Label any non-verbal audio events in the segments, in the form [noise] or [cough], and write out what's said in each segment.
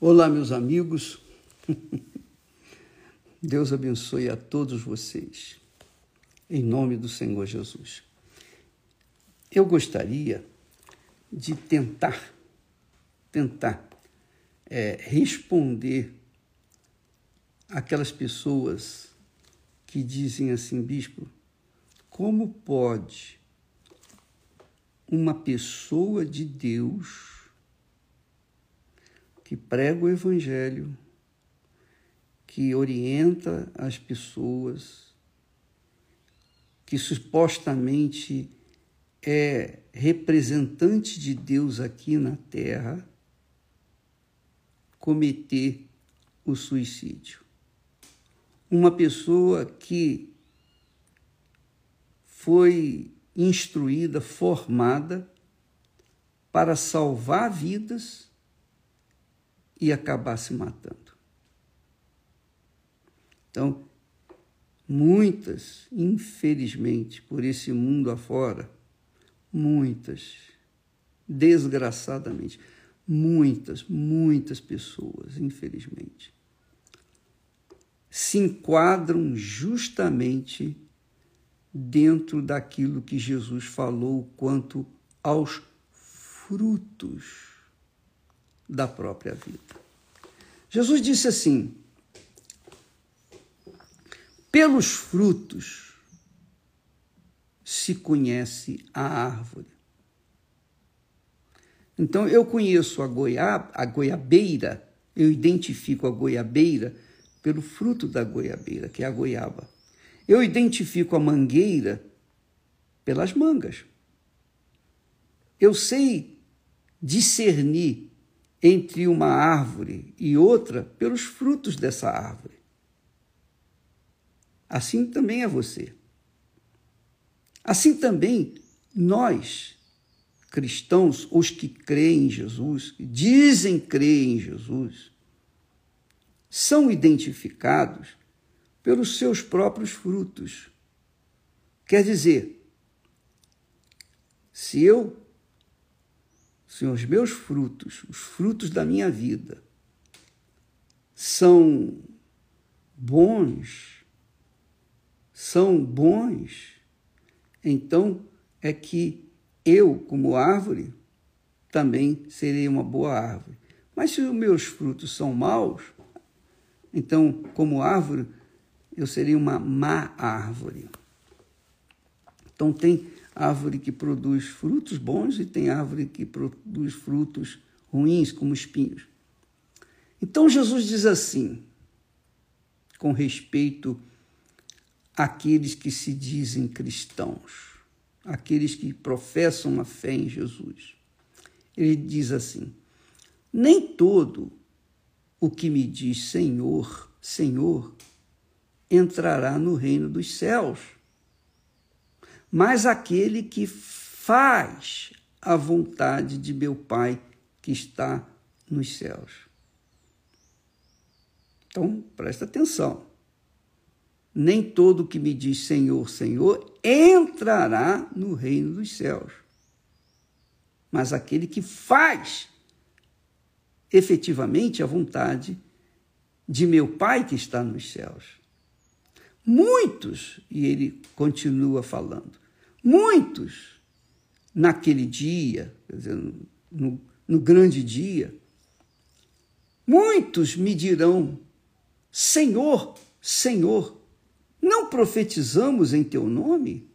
Olá, meus amigos. [laughs] Deus abençoe a todos vocês, em nome do Senhor Jesus. Eu gostaria de tentar, tentar é, responder aquelas pessoas que dizem assim, bispo, como pode uma pessoa de Deus que prega o Evangelho, que orienta as pessoas, que supostamente é representante de Deus aqui na terra, cometer o suicídio. Uma pessoa que foi instruída, formada para salvar vidas e acabar se matando. Então, muitas, infelizmente, por esse mundo afora, muitas, desgraçadamente, muitas, muitas pessoas, infelizmente, se enquadram justamente dentro daquilo que Jesus falou quanto aos frutos da própria vida. Jesus disse assim: pelos frutos se conhece a árvore. Então eu conheço a, goiaba, a goiabeira, eu identifico a goiabeira pelo fruto da goiabeira, que é a goiaba. Eu identifico a mangueira pelas mangas. Eu sei discernir entre uma árvore e outra pelos frutos dessa árvore. Assim também é você. Assim também nós, cristãos, os que creem em Jesus, que dizem crer em Jesus, são identificados pelos seus próprios frutos. Quer dizer, se eu Senhor, os meus frutos, os frutos da minha vida, são bons, são bons, então é que eu, como árvore, também serei uma boa árvore. Mas se os meus frutos são maus, então, como árvore, eu serei uma má árvore. Então, tem árvore que produz frutos bons e tem árvore que produz frutos ruins, como espinhos. Então Jesus diz assim, com respeito àqueles que se dizem cristãos, aqueles que professam a fé em Jesus. Ele diz assim: Nem todo o que me diz Senhor, Senhor, entrará no reino dos céus mas aquele que faz a vontade de meu Pai que está nos céus. Então, presta atenção. Nem todo que me diz Senhor, Senhor entrará no reino dos céus, mas aquele que faz efetivamente a vontade de meu Pai que está nos céus. Muitos, e ele continua falando, muitos naquele dia, quer dizer, no, no grande dia, muitos me dirão: Senhor, Senhor, não profetizamos em teu nome?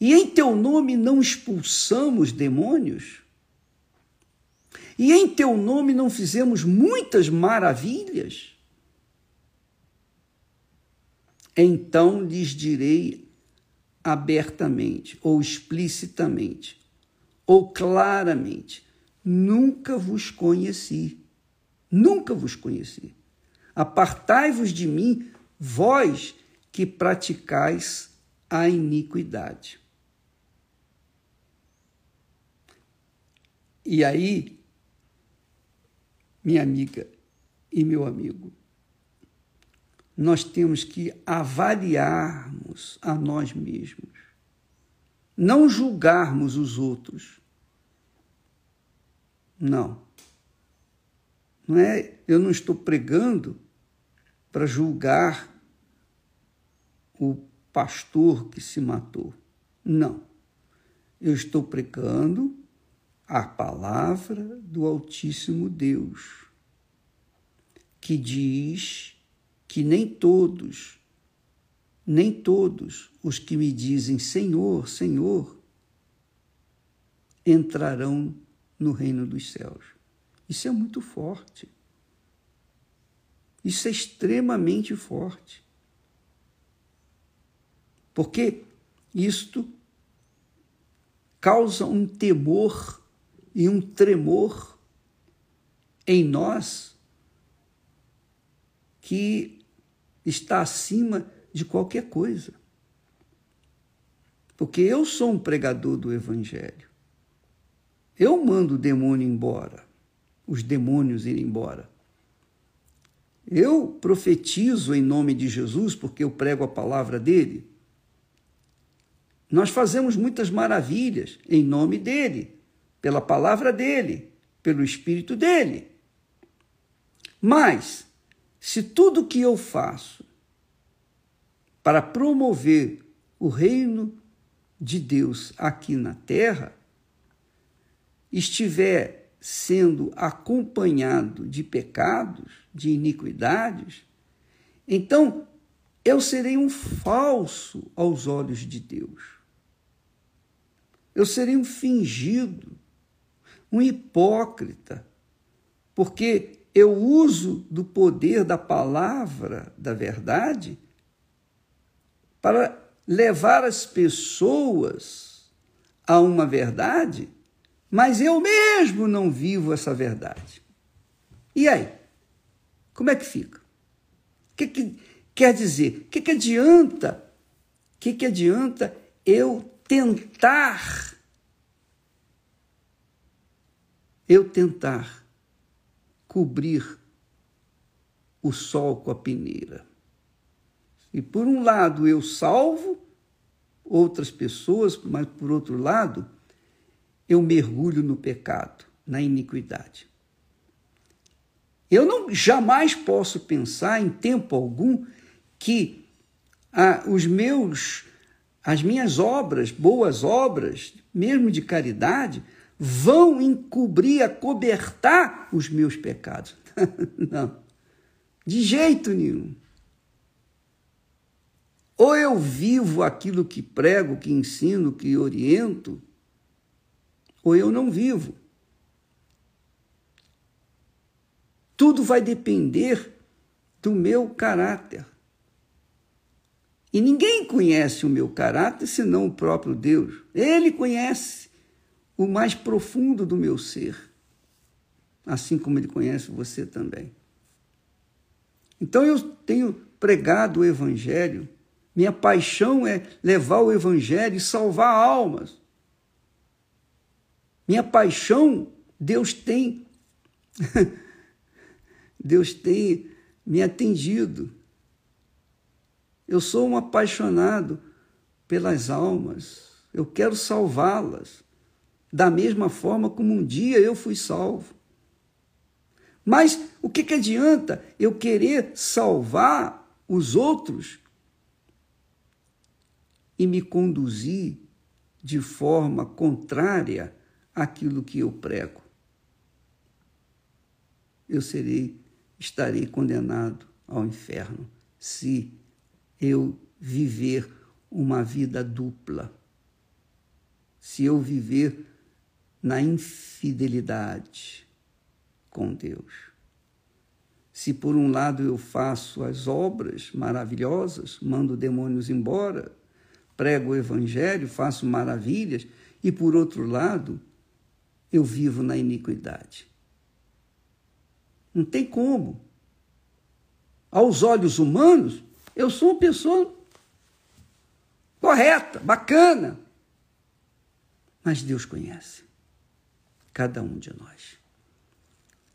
E em teu nome não expulsamos demônios? E em teu nome não fizemos muitas maravilhas? então lhes direi abertamente, ou explicitamente, ou claramente: nunca vos conheci, nunca vos conheci. Apartai-vos de mim, vós que praticais a iniquidade. E aí, minha amiga e meu amigo, nós temos que avaliarmos a nós mesmos, não julgarmos os outros. Não. Não é, eu não estou pregando para julgar o pastor que se matou. Não. Eu estou pregando a palavra do Altíssimo Deus, que diz que nem todos, nem todos os que me dizem Senhor, Senhor, entrarão no reino dos céus. Isso é muito forte. Isso é extremamente forte. Porque isto causa um temor e um tremor em nós que está acima de qualquer coisa. Porque eu sou um pregador do Evangelho. Eu mando o demônio embora, os demônios irem embora. Eu profetizo em nome de Jesus, porque eu prego a palavra dele. Nós fazemos muitas maravilhas em nome dele, pela palavra dele, pelo espírito dele. Mas, se tudo que eu faço para promover o reino de Deus aqui na terra estiver sendo acompanhado de pecados, de iniquidades, então eu serei um falso aos olhos de Deus. Eu serei um fingido, um hipócrita, porque eu uso do poder da palavra da verdade para levar as pessoas a uma verdade, mas eu mesmo não vivo essa verdade. E aí? Como é que fica? O que, que quer dizer? O que, que adianta? O que, que adianta eu tentar? Eu tentar cobrir o sol com a peneira. E por um lado eu salvo outras pessoas, mas por outro lado eu mergulho no pecado, na iniquidade. Eu não jamais posso pensar em tempo algum que ah, os meus as minhas obras, boas obras, mesmo de caridade, vão encobrir, acobertar os meus pecados. [laughs] não. De jeito nenhum. Ou eu vivo aquilo que prego, que ensino, que oriento, ou eu não vivo. Tudo vai depender do meu caráter. E ninguém conhece o meu caráter senão o próprio Deus. Ele conhece o mais profundo do meu ser, assim como ele conhece você também. Então eu tenho pregado o Evangelho minha paixão é levar o Evangelho e salvar almas. Minha paixão, Deus tem, [laughs] Deus tem me atendido. Eu sou um apaixonado pelas almas. Eu quero salvá-las, da mesma forma como um dia eu fui salvo. Mas o que, que adianta eu querer salvar os outros e me conduzir de forma contrária àquilo que eu prego. Eu serei, estarei condenado ao inferno se eu viver uma vida dupla. Se eu viver na infidelidade com Deus. Se por um lado eu faço as obras maravilhosas, mando demônios embora, prego o evangelho, faço maravilhas, e por outro lado, eu vivo na iniquidade. Não tem como. Aos olhos humanos, eu sou uma pessoa correta, bacana. Mas Deus conhece cada um de nós.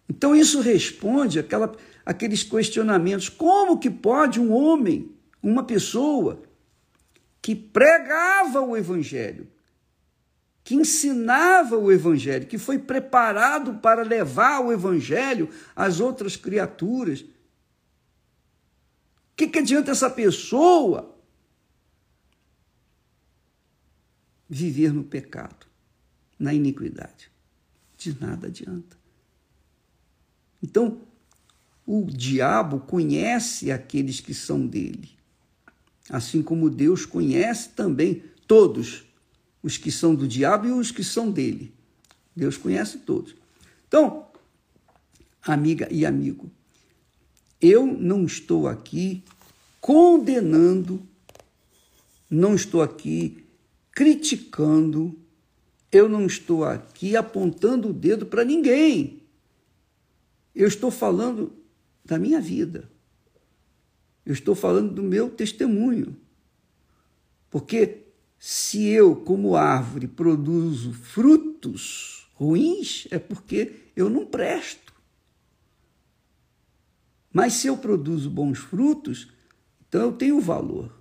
Então isso responde àquela, àqueles questionamentos. Como que pode um homem, uma pessoa, que pregava o Evangelho, que ensinava o Evangelho, que foi preparado para levar o Evangelho às outras criaturas. O que, que adianta essa pessoa viver no pecado, na iniquidade? De nada adianta. Então, o diabo conhece aqueles que são dele, assim como Deus conhece também todos os que são do diabo e os que são dele. Deus conhece todos. Então, amiga e amigo, eu não estou aqui condenando, não estou aqui criticando, eu não estou aqui apontando o dedo para ninguém. Eu estou falando da minha vida. Eu estou falando do meu testemunho. Porque se eu, como árvore, produzo frutos ruins, é porque eu não presto. Mas se eu produzo bons frutos, então eu tenho valor.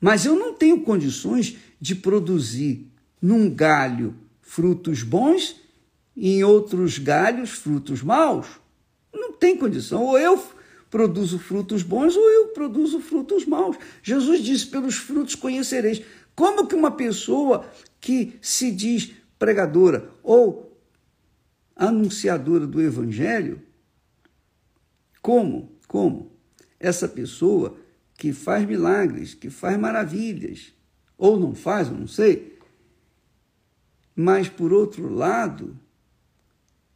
Mas eu não tenho condições de produzir num galho frutos bons e em outros galhos frutos maus. Não tem condição. Ou eu produzo frutos bons ou eu produzo frutos maus. Jesus disse: pelos frutos conhecereis. Como que uma pessoa que se diz pregadora ou anunciadora do evangelho, como? Como? Essa pessoa que faz milagres, que faz maravilhas, ou não faz, eu não sei, mas por outro lado,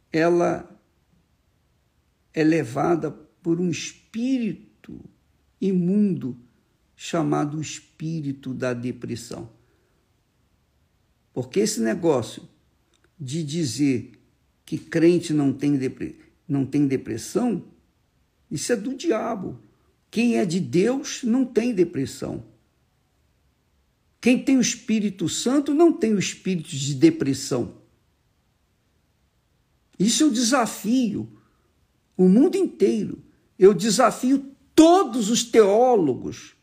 ela é levada por um espírito imundo chamado espírito da depressão. Porque esse negócio de dizer que crente não tem, depre... não tem depressão, isso é do diabo. Quem é de Deus não tem depressão. Quem tem o Espírito Santo não tem o espírito de depressão. Isso é o desafio o mundo inteiro eu desafio todos os teólogos,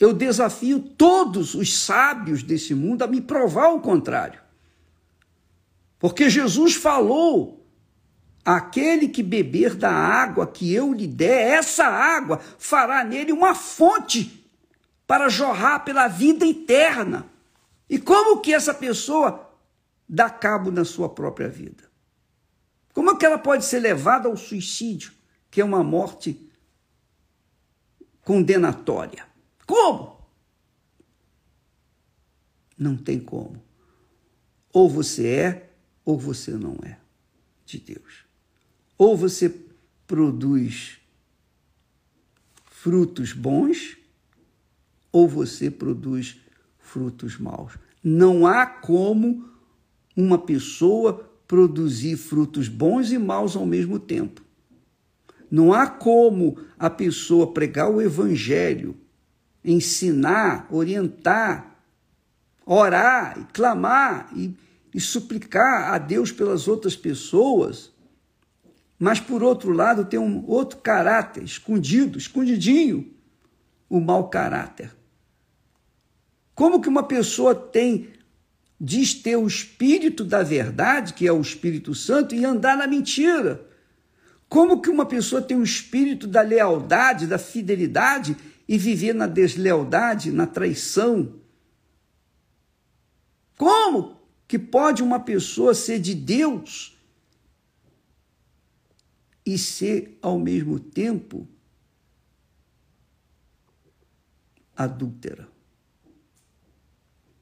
eu desafio todos os sábios desse mundo a me provar o contrário. Porque Jesus falou: aquele que beber da água que eu lhe der, essa água fará nele uma fonte para jorrar pela vida eterna. E como que essa pessoa dá cabo na sua própria vida? Como é que ela pode ser levada ao suicídio? Que é uma morte condenatória. Como? Não tem como. Ou você é, ou você não é de Deus. Ou você produz frutos bons, ou você produz frutos maus. Não há como uma pessoa produzir frutos bons e maus ao mesmo tempo. Não há como a pessoa pregar o evangelho, ensinar, orientar, orar e clamar e, e suplicar a Deus pelas outras pessoas, mas por outro lado tem um outro caráter escondido, escondidinho, o mau caráter. Como que uma pessoa tem diz ter o espírito da verdade, que é o Espírito Santo, e andar na mentira? Como que uma pessoa tem um espírito da lealdade, da fidelidade e viver na deslealdade, na traição? Como que pode uma pessoa ser de Deus e ser ao mesmo tempo adúltera,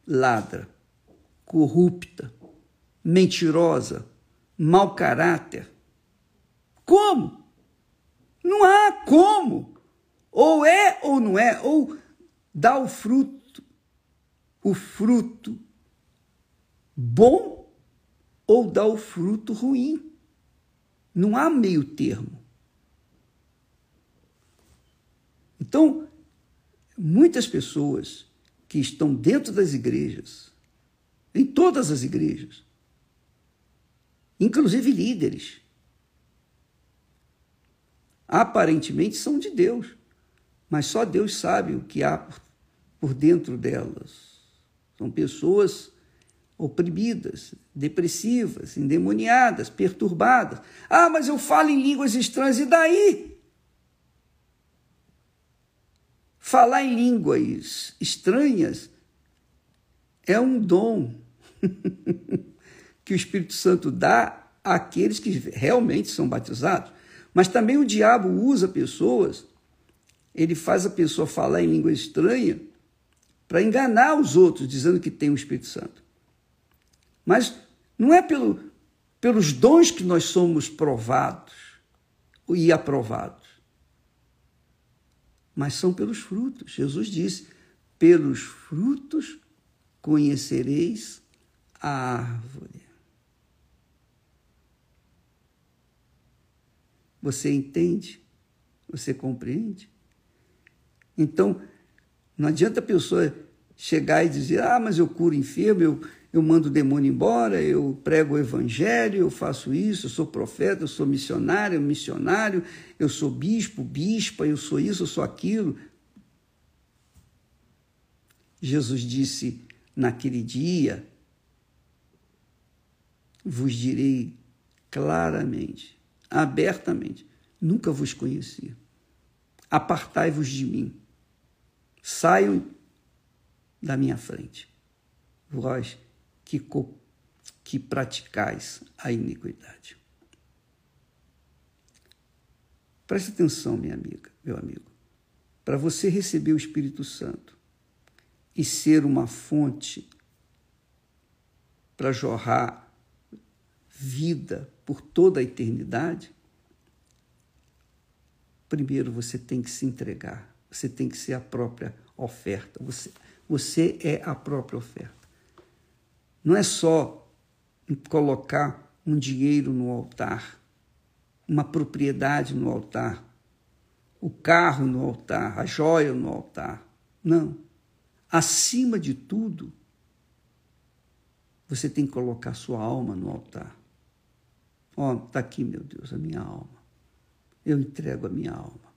ladra, corrupta, mentirosa, mau caráter? Como? Não há como. Ou é ou não é, ou dá o fruto, o fruto bom, ou dá o fruto ruim. Não há meio termo. Então, muitas pessoas que estão dentro das igrejas, em todas as igrejas, inclusive líderes, aparentemente são de Deus, mas só Deus sabe o que há por dentro delas. São pessoas oprimidas, depressivas, endemoniadas, perturbadas. Ah, mas eu falo em línguas estranhas, e daí? Falar em línguas estranhas é um dom [laughs] que o Espírito Santo dá àqueles que realmente são batizados. Mas também o diabo usa pessoas, ele faz a pessoa falar em língua estranha para enganar os outros, dizendo que tem o Espírito Santo. Mas não é pelo, pelos dons que nós somos provados e aprovados, mas são pelos frutos. Jesus disse: pelos frutos conhecereis a árvore. Você entende? Você compreende? Então, não adianta a pessoa chegar e dizer: ah, mas eu curo enfermo, eu, eu mando o demônio embora, eu prego o evangelho, eu faço isso, eu sou profeta, eu sou missionário, missionário, eu sou bispo, bispa, eu sou isso, eu sou aquilo. Jesus disse naquele dia: vos direi claramente, abertamente, nunca vos conheci. Apartai-vos de mim. Saiam da minha frente. Vós que, que praticais a iniquidade. Preste atenção, minha amiga, meu amigo. Para você receber o Espírito Santo e ser uma fonte para jorrar vida por toda a eternidade, primeiro você tem que se entregar, você tem que ser a própria oferta. Você, você é a própria oferta. Não é só colocar um dinheiro no altar, uma propriedade no altar, o carro no altar, a joia no altar. Não. Acima de tudo, você tem que colocar sua alma no altar. Ó, oh, está aqui, meu Deus, a minha alma. Eu entrego a minha alma.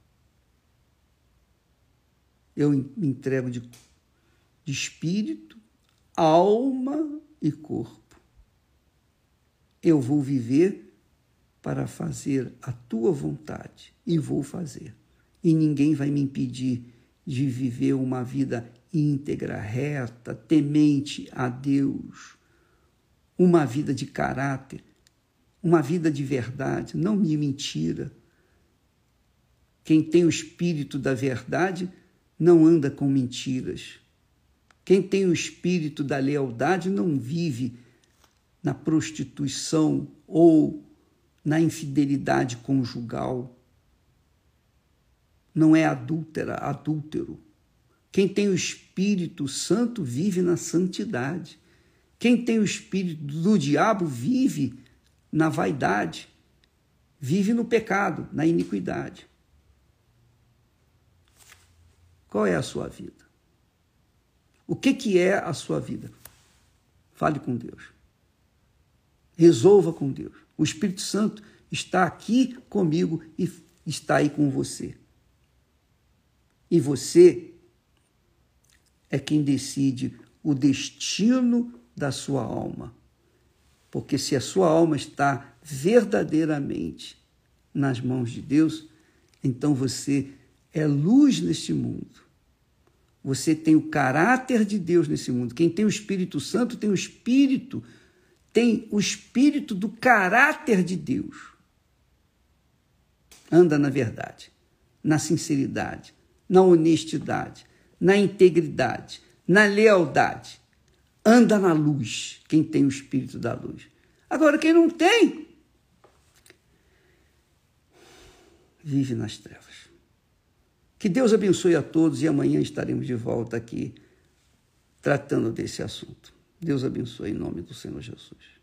Eu me entrego de, de espírito, alma e corpo. Eu vou viver para fazer a tua vontade e vou fazer. E ninguém vai me impedir de viver uma vida íntegra, reta, temente a Deus, uma vida de caráter, uma vida de verdade, não de mentira. Quem tem o espírito da verdade não anda com mentiras. Quem tem o espírito da lealdade não vive na prostituição ou na infidelidade conjugal. Não é adúltera, adúltero. Quem tem o Espírito Santo vive na santidade. Quem tem o espírito do diabo vive na vaidade, vive no pecado, na iniquidade. Qual é a sua vida? O que, que é a sua vida? Fale com Deus. Resolva com Deus. O Espírito Santo está aqui comigo e está aí com você. E você é quem decide o destino da sua alma. Porque se a sua alma está verdadeiramente nas mãos de Deus, então você é luz neste mundo. Você tem o caráter de Deus nesse mundo. Quem tem o Espírito Santo tem o Espírito, tem o Espírito do caráter de Deus. Anda na verdade, na sinceridade, na honestidade, na integridade, na lealdade. Anda na luz, quem tem o Espírito da luz. Agora, quem não tem, vive nas trevas. Que Deus abençoe a todos e amanhã estaremos de volta aqui tratando desse assunto. Deus abençoe em nome do Senhor Jesus.